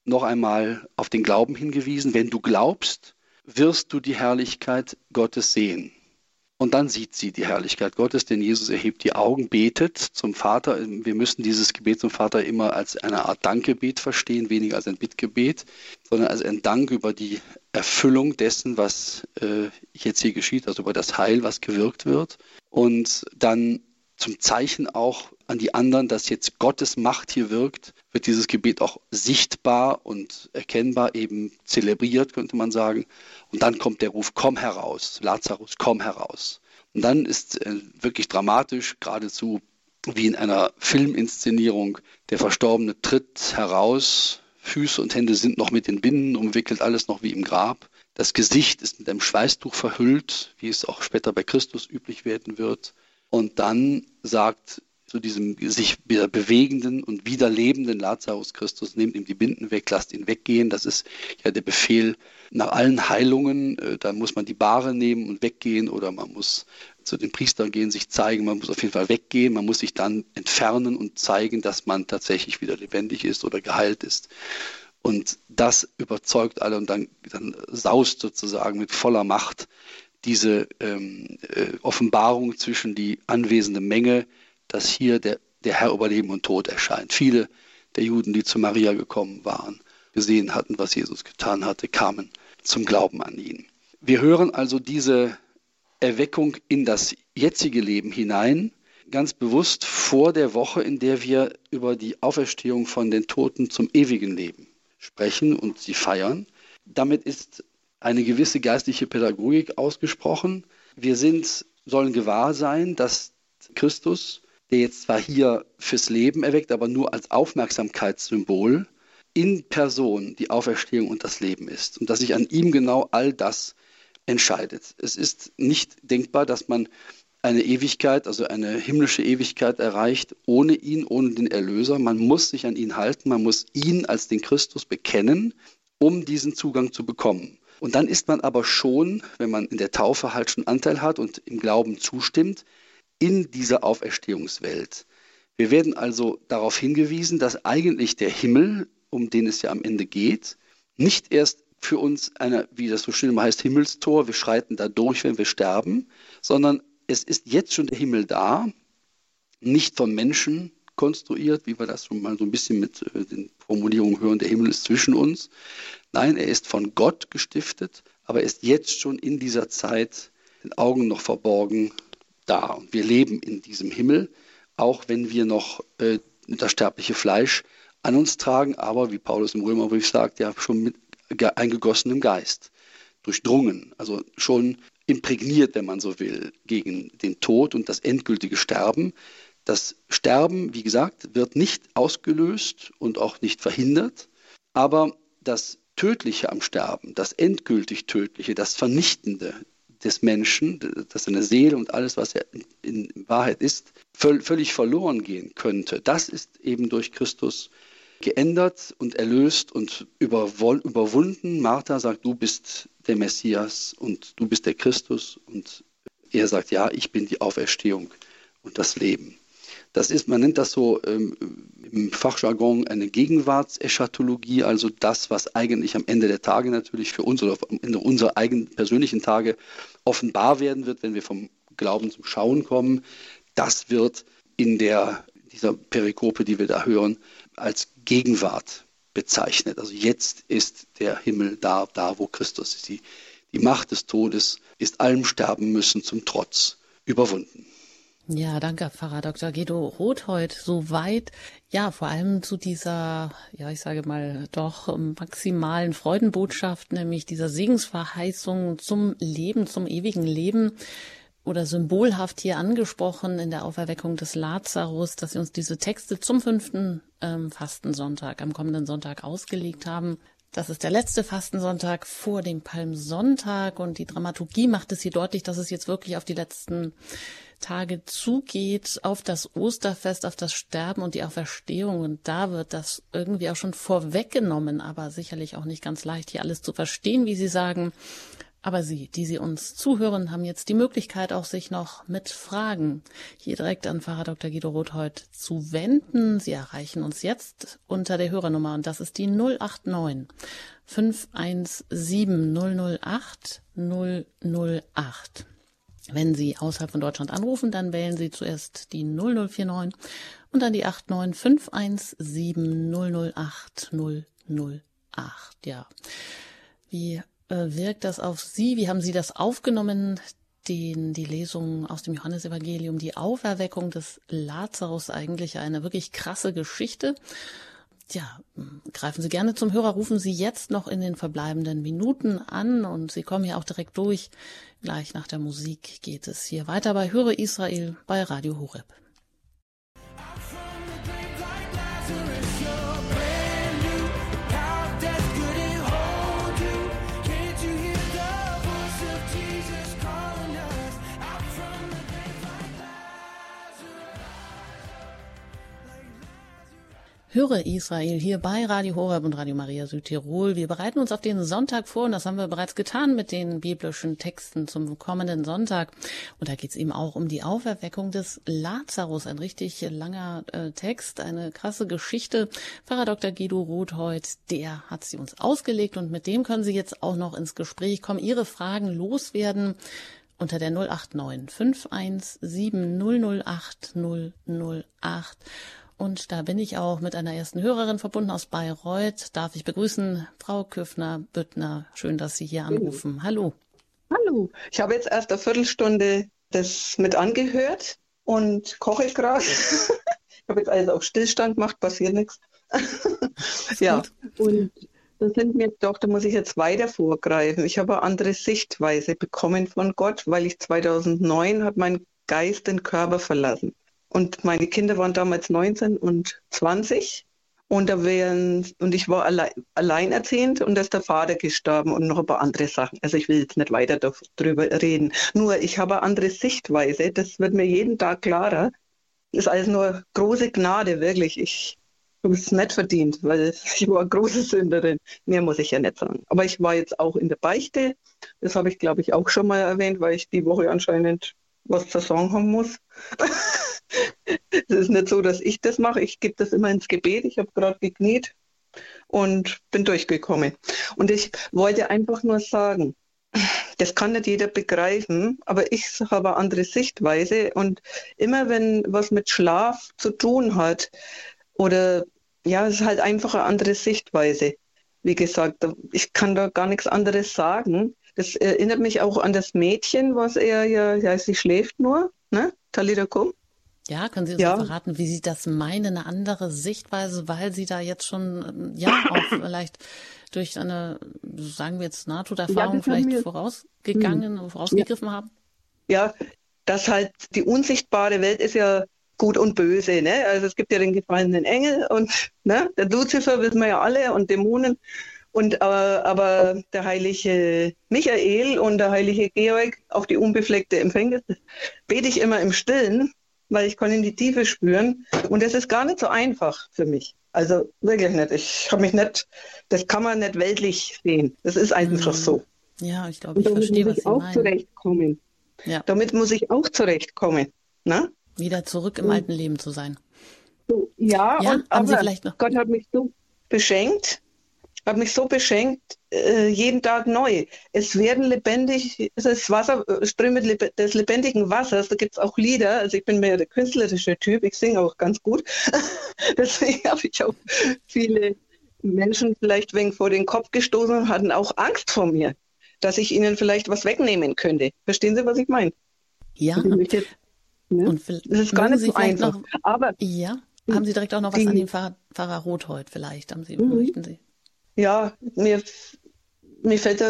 [SPEAKER 2] noch einmal auf den Glauben hingewiesen. Wenn du glaubst, wirst du die Herrlichkeit Gottes sehen. Und dann sieht sie die Herrlichkeit Gottes, denn Jesus erhebt die Augen, betet zum Vater. Wir müssen dieses Gebet zum Vater immer als eine Art Dankgebet verstehen, weniger als ein Bittgebet, sondern als ein Dank über die Erfüllung dessen, was äh, jetzt hier geschieht, also über das Heil, was gewirkt wird. Und dann zum Zeichen auch an die anderen, dass jetzt Gottes Macht hier wirkt, wird dieses Gebet auch sichtbar und erkennbar eben zelebriert, könnte man sagen. Und dann kommt der Ruf, komm heraus, Lazarus, komm heraus. Und dann ist äh, wirklich dramatisch, geradezu wie in einer Filminszenierung, der Verstorbene tritt heraus, Füße und Hände sind noch mit den Binden umwickelt, alles noch wie im Grab. Das Gesicht ist mit einem Schweißtuch verhüllt, wie es auch später bei Christus üblich werden wird. Und dann sagt zu diesem sich wieder bewegenden und wieder lebenden Lazarus Christus, nehmt ihm die Binden weg, lasst ihn weggehen. Das ist ja der Befehl nach allen Heilungen. Äh, da muss man die Bahre nehmen und weggehen oder man muss zu den Priestern gehen, sich zeigen. Man muss auf jeden Fall weggehen. Man muss sich dann entfernen und zeigen, dass man tatsächlich wieder lebendig ist oder geheilt ist. Und das überzeugt alle und dann, dann saust sozusagen mit voller Macht diese ähm, äh, Offenbarung zwischen die anwesende Menge dass hier der, der Herr über Leben und Tod erscheint. Viele der Juden, die zu Maria gekommen waren, gesehen hatten, was Jesus getan hatte, kamen zum Glauben an ihn. Wir hören also diese Erweckung in das jetzige Leben hinein, ganz bewusst vor der Woche, in der wir über die Auferstehung von den Toten zum ewigen Leben sprechen und sie feiern. Damit ist eine gewisse geistliche Pädagogik ausgesprochen. Wir sind, sollen gewahr sein, dass Christus der jetzt zwar hier fürs Leben erweckt, aber nur als Aufmerksamkeitssymbol in Person die Auferstehung und das Leben ist und dass sich an ihm genau all das entscheidet. Es ist nicht denkbar, dass man eine Ewigkeit, also eine himmlische Ewigkeit erreicht, ohne ihn, ohne den Erlöser. Man muss sich an ihn halten, man muss ihn als den Christus bekennen, um diesen Zugang zu bekommen. Und dann ist man aber schon, wenn man in der Taufe halt schon Anteil hat und im Glauben zustimmt, in dieser Auferstehungswelt. Wir werden also darauf hingewiesen, dass eigentlich der Himmel, um den es ja am Ende geht, nicht erst für uns eine, wie das so schön heißt, Himmelstor, wir schreiten da durch, wenn wir sterben, sondern es ist jetzt schon der Himmel da, nicht vom Menschen konstruiert, wie wir das schon mal so ein bisschen mit äh, den Formulierungen hören, der Himmel ist zwischen uns. Nein, er ist von Gott gestiftet, aber er ist jetzt schon in dieser Zeit den Augen noch verborgen da. Und wir leben in diesem Himmel, auch wenn wir noch äh, das sterbliche Fleisch an uns tragen, aber wie Paulus im Römerbrief sagt, ja schon mit eingegossenem Geist, durchdrungen, also schon imprägniert, wenn man so will, gegen den Tod und das endgültige Sterben. Das Sterben, wie gesagt, wird nicht ausgelöst und auch nicht verhindert, aber das Tödliche am Sterben, das endgültig Tödliche, das Vernichtende, des Menschen, dass seine Seele und alles, was er in, Wahrheit ist, völlig verloren gehen könnte. Das ist eben durch Christus geändert und erlöst und überwunden. Martha sagt, du bist der Messias und du bist der Christus. Und er sagt, ja, ich bin die Auferstehung und das Leben. Das ist, man nennt das so ähm, im Fachjargon eine Gegenwartseschatologie, also das, was eigentlich am Ende der Tage natürlich für uns oder am Ende unserer eigenen persönlichen Tage offenbar werden wird, wenn wir vom Glauben zum Schauen kommen. Das wird in der, dieser Perikope, die wir da hören, als Gegenwart bezeichnet. Also jetzt ist der Himmel da, da wo Christus ist. Die, die Macht des Todes ist allem Sterben müssen zum Trotz überwunden.
[SPEAKER 1] Ja, danke, Pfarrer Dr. Guido Rothold. Soweit, ja, vor allem zu dieser, ja, ich sage mal, doch maximalen Freudenbotschaft, nämlich dieser Segensverheißung zum Leben, zum ewigen Leben oder symbolhaft hier angesprochen in der Auferweckung des Lazarus, dass Sie uns diese Texte zum fünften ähm, Fastensonntag, am kommenden Sonntag ausgelegt haben. Das ist der letzte Fastensonntag vor dem Palmsonntag und die Dramaturgie macht es hier deutlich, dass es jetzt wirklich auf die letzten Tage zugeht, auf das Osterfest, auf das Sterben und die Auferstehung. Und da wird das irgendwie auch schon vorweggenommen, aber sicherlich auch nicht ganz leicht, hier alles zu verstehen, wie Sie sagen. Aber Sie, die Sie uns zuhören, haben jetzt die Möglichkeit, auch sich noch mit Fragen hier direkt an Pfarrer Dr. Guido Rothold zu wenden. Sie erreichen uns jetzt unter der Hörernummer und das ist die 089 517 008 008. Wenn Sie außerhalb von Deutschland anrufen, dann wählen Sie zuerst die 0049 und dann die 89517 008 008. Ja. Wie äh, wirkt das auf Sie? Wie haben Sie das aufgenommen? Den, die Lesung aus dem Johannesevangelium, die Auferweckung des Lazarus, eigentlich eine wirklich krasse Geschichte. Ja, greifen Sie gerne zum Hörer, rufen Sie jetzt noch in den verbleibenden Minuten an und Sie kommen hier auch direkt durch. Gleich nach der Musik geht es hier weiter bei Höre Israel bei Radio Horeb. Höre Israel hier bei Radio Horeb und Radio Maria Südtirol. Wir bereiten uns auf den Sonntag vor und das haben wir bereits getan mit den biblischen Texten zum kommenden Sonntag. Und da geht es eben auch um die Auferweckung des Lazarus. Ein richtig langer äh, Text, eine krasse Geschichte. Pfarrer Dr. Guido Rothold, der hat sie uns ausgelegt und mit dem können Sie jetzt auch noch ins Gespräch kommen, Ihre Fragen loswerden unter der 089 517 008 008. Und da bin ich auch mit einer ersten Hörerin verbunden aus Bayreuth. Darf ich begrüßen, Frau Köfner-Büttner. Schön, dass Sie hier anrufen. Hallo.
[SPEAKER 4] Hallo. Ich habe jetzt erst eine Viertelstunde das mit angehört und koche gerade. ich habe jetzt alles auf Stillstand gemacht, passiert nichts. ja, und da sind mir doch, da muss ich jetzt weiter vorgreifen. Ich habe eine andere Sichtweise bekommen von Gott, weil ich 2009 hat mein Geist den Körper verlassen. Und meine Kinder waren damals 19 und 20. Und, da wären, und ich war allein, alleinerziehend und da ist der Vater gestorben und noch ein paar andere Sachen. Also ich will jetzt nicht weiter darüber reden. Nur ich habe eine andere Sichtweise. Das wird mir jeden Tag klarer. Das ist alles nur große Gnade, wirklich. Ich habe es nicht verdient, weil ich war eine große Sünderin. Mehr muss ich ja nicht sagen. Aber ich war jetzt auch in der Beichte. Das habe ich, glaube ich, auch schon mal erwähnt, weil ich die Woche anscheinend was zu sagen haben muss. Es ist nicht so, dass ich das mache. Ich gebe das immer ins Gebet. Ich habe gerade gekniet und bin durchgekommen. Und ich wollte einfach nur sagen, das kann nicht jeder begreifen, aber ich habe eine andere Sichtweise. Und immer wenn was mit Schlaf zu tun hat, oder ja, es ist halt einfach eine andere Sichtweise. Wie gesagt, ich kann da gar nichts anderes sagen. Das erinnert mich auch an das Mädchen, was er ja, ja, sie schläft nur, ne? Talida Kum.
[SPEAKER 1] Ja, können Sie uns ja. verraten, wie Sie das meinen, eine andere Sichtweise, weil Sie da jetzt schon, ja, auch vielleicht durch eine, sagen wir jetzt, Nahtoderfahrung ja, vielleicht vorausgegangen, hm. vorausgegriffen ja. haben?
[SPEAKER 4] Ja, dass halt die unsichtbare Welt ist ja gut und böse, ne? Also es gibt ja den gefallenen Engel und ne, der Luzifer wissen wir ja alle und Dämonen. Und äh, aber der heilige Michael und der heilige Georg, auch die unbefleckte Empfängnis, bete ich immer im Stillen, weil ich kann in die Tiefe spüren. Und das ist gar nicht so einfach für mich. Also wirklich nicht. Ich habe mich nicht, das kann man nicht weltlich sehen. Das ist einfach mhm. so.
[SPEAKER 1] Ja, ich glaube, ich verstehe,
[SPEAKER 4] was
[SPEAKER 1] ich
[SPEAKER 4] Sie auch meinen. zurechtkommen. Ja. Damit muss ich auch zurechtkommen. Na? Ne?
[SPEAKER 1] Wieder zurück im mhm. alten Leben zu sein.
[SPEAKER 4] So, ja, ja und, noch? Gott hat mich so beschenkt, hat mich so beschenkt, äh, jeden Tag neu. Es werden lebendig, es ist Wasser, äh, Ströme des lebendigen Wassers, da gibt es auch Lieder, also ich bin mehr der künstlerische Typ, ich singe auch ganz gut. Deswegen habe ich auch viele Menschen vielleicht wegen vor den Kopf gestoßen und hatten auch Angst vor mir, dass ich ihnen vielleicht was wegnehmen könnte. Verstehen Sie, was ich meine?
[SPEAKER 1] Ja. Ne? Und das ist gar nicht Sie so einfach. Noch, Aber ja, haben Sie direkt auch noch was die, an den Pfarrer, Pfarrer Rothold vielleicht? Haben Sie, mhm. möchten Sie?
[SPEAKER 4] Ja, mir, mir fällt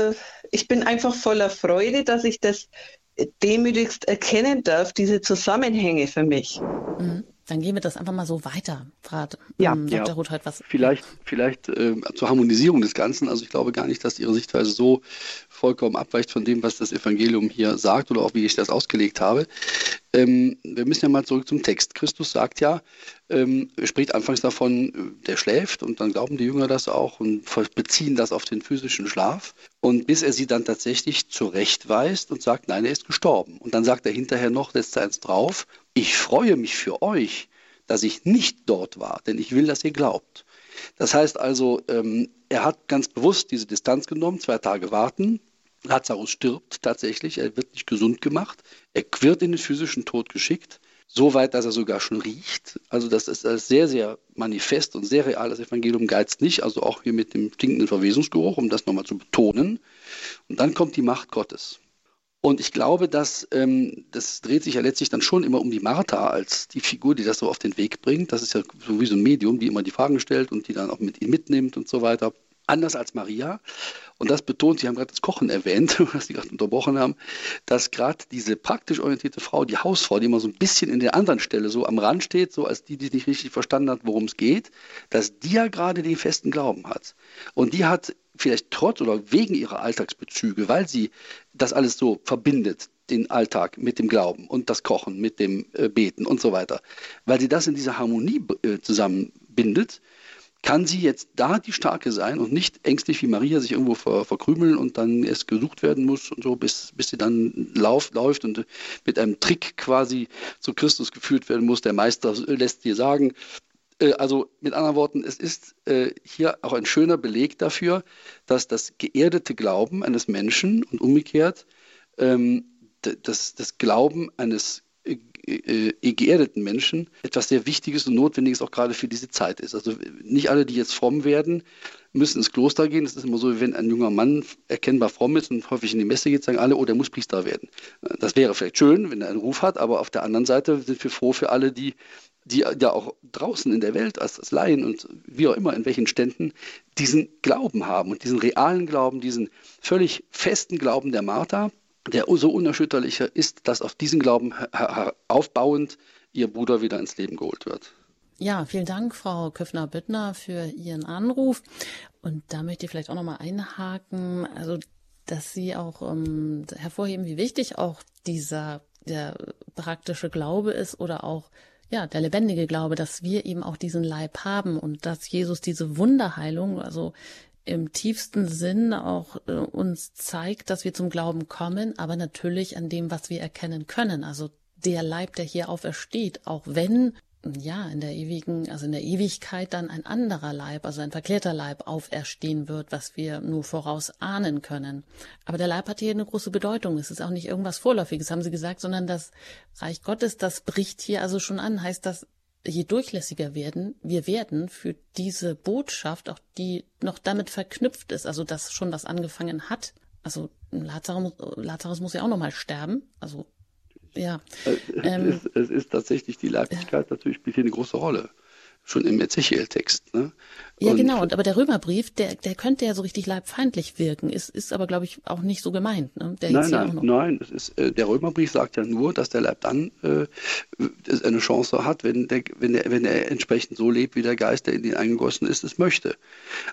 [SPEAKER 4] ich bin einfach voller Freude, dass ich das demütigst erkennen darf, diese Zusammenhänge für mich.
[SPEAKER 1] Mhm. Dann gehen wir das einfach mal so weiter, Frau
[SPEAKER 2] ja, ähm, Dr. Ja. Rothold. Was vielleicht vielleicht äh, zur Harmonisierung des Ganzen. Also ich glaube gar nicht, dass Ihre Sichtweise so vollkommen abweicht von dem, was das Evangelium hier sagt oder auch wie ich das ausgelegt habe. Ähm, wir müssen ja mal zurück zum Text. Christus sagt ja, ähm, spricht anfangs davon, der schläft und dann glauben die Jünger das auch und beziehen das auf den physischen Schlaf. Und bis er sie dann tatsächlich zurechtweist und sagt, nein, er ist gestorben. Und dann sagt er hinterher noch, setzt er eins drauf, ich freue mich für euch, dass ich nicht dort war, denn ich will, dass ihr glaubt. Das heißt also, ähm, er hat ganz bewusst diese Distanz genommen, zwei Tage warten, Lazarus stirbt tatsächlich, er wird nicht gesund gemacht, er wird in den physischen Tod geschickt, so weit, dass er sogar schon riecht. Also das ist sehr, sehr manifest und sehr real. Das Evangelium geizt nicht, also auch hier mit dem stinkenden Verwesungsgeruch, um das nochmal zu betonen. Und dann kommt die Macht Gottes. Und ich glaube, dass ähm, das dreht sich ja letztlich dann schon immer um die Martha als die Figur, die das so auf den Weg bringt. Das ist ja so wie so ein Medium, die immer die Fragen stellt und die dann auch mit ihm mitnimmt und so weiter. Anders als Maria. Und das betont, Sie haben gerade das Kochen erwähnt, was Sie gerade unterbrochen haben, dass gerade diese praktisch orientierte Frau, die Hausfrau, die immer so ein bisschen in der anderen Stelle so am Rand steht, so als die, die nicht richtig verstanden hat, worum es geht, dass die ja gerade den festen Glauben hat. Und die hat vielleicht trotz oder wegen ihrer Alltagsbezüge, weil sie das alles so verbindet, den Alltag mit dem Glauben und das Kochen mit dem äh, Beten und so weiter, weil sie das in dieser Harmonie äh, zusammenbindet, kann sie jetzt da die Starke sein und nicht ängstlich wie Maria sich irgendwo ver, verkrümeln und dann erst gesucht werden muss und so, bis, bis sie dann lauf, läuft und mit einem Trick quasi zu Christus geführt werden muss. Der Meister lässt dir sagen, äh, also mit anderen Worten, es ist äh, hier auch ein schöner Beleg dafür, dass das geerdete Glauben eines Menschen und umgekehrt ähm, das, das Glauben eines äh, äh, geerdeten Menschen etwas sehr Wichtiges und Notwendiges auch gerade für diese Zeit ist. Also nicht alle, die jetzt fromm werden, müssen ins Kloster gehen. Es ist immer so, wenn ein junger Mann erkennbar fromm ist und häufig in die Messe geht, sagen alle, oh, der muss Priester werden. Das wäre vielleicht schön, wenn er einen Ruf hat, aber auf der anderen Seite sind wir froh für alle, die, die ja auch draußen in der Welt als, als Laien und wie auch immer, in welchen Ständen, diesen Glauben haben und diesen realen Glauben, diesen völlig festen Glauben der Martha, der so unerschütterlich ist, dass auf diesen Glauben aufbauend ihr Bruder wieder ins Leben geholt wird.
[SPEAKER 1] Ja, vielen Dank, Frau Köffner-Büttner, für Ihren Anruf. Und da möchte ich vielleicht auch nochmal einhaken, also dass Sie auch ähm, hervorheben, wie wichtig auch dieser der praktische Glaube ist oder auch ja, der lebendige Glaube, dass wir eben auch diesen Leib haben und dass Jesus diese Wunderheilung, also im tiefsten Sinn auch äh, uns zeigt, dass wir zum Glauben kommen, aber natürlich an dem, was wir erkennen können. Also der Leib, der hier aufersteht, auch wenn ja, in der ewigen, also in der Ewigkeit dann ein anderer Leib, also ein verklärter Leib auferstehen wird, was wir nur voraus ahnen können. Aber der Leib hat hier eine große Bedeutung. Es ist auch nicht irgendwas Vorläufiges, haben Sie gesagt, sondern das Reich Gottes, das bricht hier also schon an. Heißt das, je durchlässiger werden, wir werden für diese Botschaft, auch die noch damit verknüpft ist, also das schon was angefangen hat. Also Lazarus, Lazarus muss ja auch nochmal sterben. Also ja.
[SPEAKER 2] Es, ähm, ist, es ist tatsächlich die Leiblichkeit natürlich spielt hier eine große Rolle schon im Ezechiel-Text. Ne?
[SPEAKER 1] Ja, genau. Und aber der Römerbrief, der, der könnte ja so richtig leibfeindlich wirken. Ist, ist aber, glaube ich, auch nicht so gemeint. Ne?
[SPEAKER 2] Der nein, nein, nein. Es ist, äh, der Römerbrief sagt ja nur, dass der Leib dann äh, eine Chance hat, wenn, der, wenn, der, wenn er entsprechend so lebt, wie der Geist, der in ihn eingegossen ist, es möchte.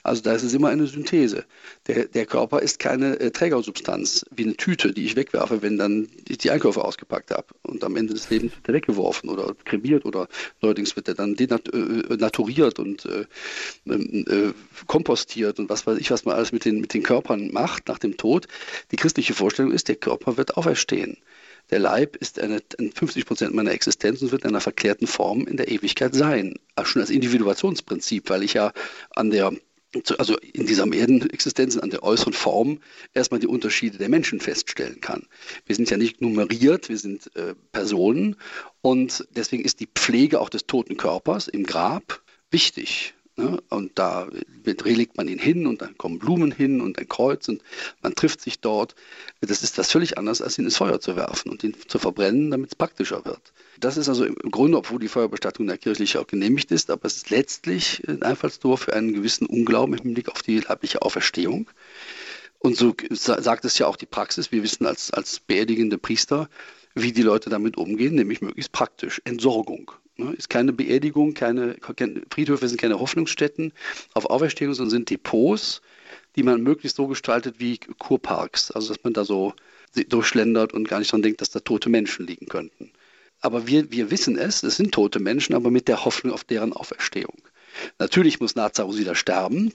[SPEAKER 2] Also da ist es immer eine Synthese. Der, der Körper ist keine äh, Trägersubstanz, wie eine Tüte, die ich wegwerfe, wenn dann ich die Einkäufe ausgepackt habe. Und am Ende des Lebens wird er weggeworfen oder kremiert oder neuerdings wird er dann denat äh, naturiert und äh, ähm, äh, kompostiert und was weiß ich, was man alles mit den, mit den Körpern macht nach dem Tod. Die christliche Vorstellung ist, der Körper wird auferstehen. Der Leib ist eine, 50 Prozent meiner Existenz und wird in einer verklärten Form in der Ewigkeit sein. Schon als Individuationsprinzip, weil ich ja an der also in dieser Erdenexistenz, an der äußeren Form, erstmal die Unterschiede der Menschen feststellen kann. Wir sind ja nicht nummeriert, wir sind äh, Personen und deswegen ist die Pflege auch des toten Körpers im Grab wichtig. Ne? Und da legt man ihn hin und dann kommen Blumen hin und ein Kreuz und man trifft sich dort. Das ist das völlig anders, als ihn ins Feuer zu werfen und ihn zu verbrennen, damit es praktischer wird. Das ist also im Grunde, obwohl die Feuerbestattung der kirchlich auch genehmigt ist, aber es ist letztlich ein Einfallstor für einen gewissen Unglauben im Hinblick auf die leibliche Auferstehung. Und so sagt es ja auch die Praxis. Wir wissen als, als beerdigende Priester, wie die Leute damit umgehen, nämlich möglichst praktisch. Entsorgung. Ne? Ist keine Beerdigung, keine, keine, Friedhöfe sind keine Hoffnungsstätten auf Auferstehung, sondern sind Depots, die man möglichst so gestaltet wie Kurparks. Also dass man da so durchschlendert und gar nicht dran denkt, dass da tote Menschen liegen könnten. Aber wir, wir wissen es, es sind tote Menschen, aber mit der Hoffnung auf deren Auferstehung. Natürlich muss Lazarus wieder sterben.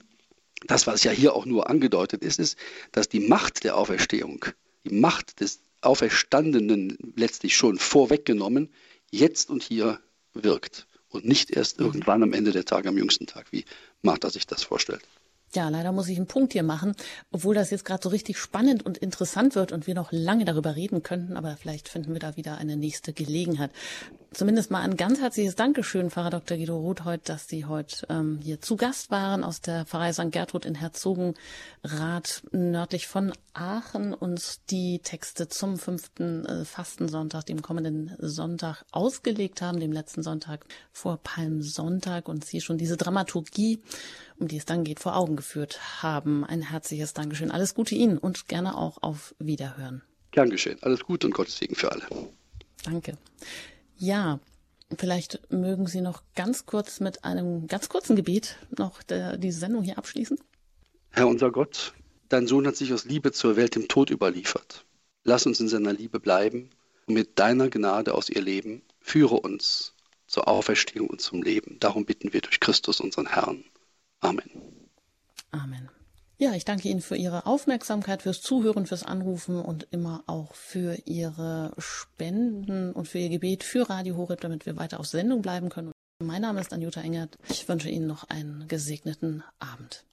[SPEAKER 2] Das, was ja hier auch nur angedeutet ist, ist, dass die Macht der Auferstehung, die Macht des Auferstandenen letztlich schon vorweggenommen, jetzt und hier wirkt und nicht erst mhm. irgendwann am Ende der Tage, am jüngsten Tag, wie Martha sich das vorstellt.
[SPEAKER 1] Ja, leider muss ich einen Punkt hier machen, obwohl das jetzt gerade so richtig spannend und interessant wird und wir noch lange darüber reden könnten, aber vielleicht finden wir da wieder eine nächste Gelegenheit. Zumindest mal ein ganz herzliches Dankeschön, Pfarrer Dr. Guido Roth, dass Sie heute ähm, hier zu Gast waren aus der Pfarrei St. Gertrud in Herzogenrath nördlich von Aachen uns die Texte zum fünften äh, Fastensonntag, dem kommenden Sonntag ausgelegt haben, dem letzten Sonntag vor Palmsonntag und Sie schon diese Dramaturgie um die es dann geht, vor Augen geführt haben. Ein herzliches Dankeschön. Alles Gute Ihnen und gerne auch auf Wiederhören.
[SPEAKER 2] Gern geschehen. Alles Gute und Gottes Segen für alle.
[SPEAKER 1] Danke. Ja, vielleicht mögen Sie noch ganz kurz mit einem ganz kurzen Gebet noch der, die Sendung hier abschließen.
[SPEAKER 2] Herr unser Gott, dein Sohn hat sich aus Liebe zur Welt dem Tod überliefert. Lass uns in seiner Liebe bleiben und mit deiner Gnade aus ihr Leben führe uns zur Auferstehung und zum Leben. Darum bitten wir durch Christus, unseren Herrn. Amen.
[SPEAKER 1] Amen. Ja, ich danke Ihnen für Ihre Aufmerksamkeit, fürs Zuhören, fürs Anrufen und immer auch für Ihre Spenden und für Ihr Gebet für Radio Horeb, damit wir weiter auf Sendung bleiben können. Mein Name ist Anjuta Engert. Ich wünsche Ihnen noch einen gesegneten Abend.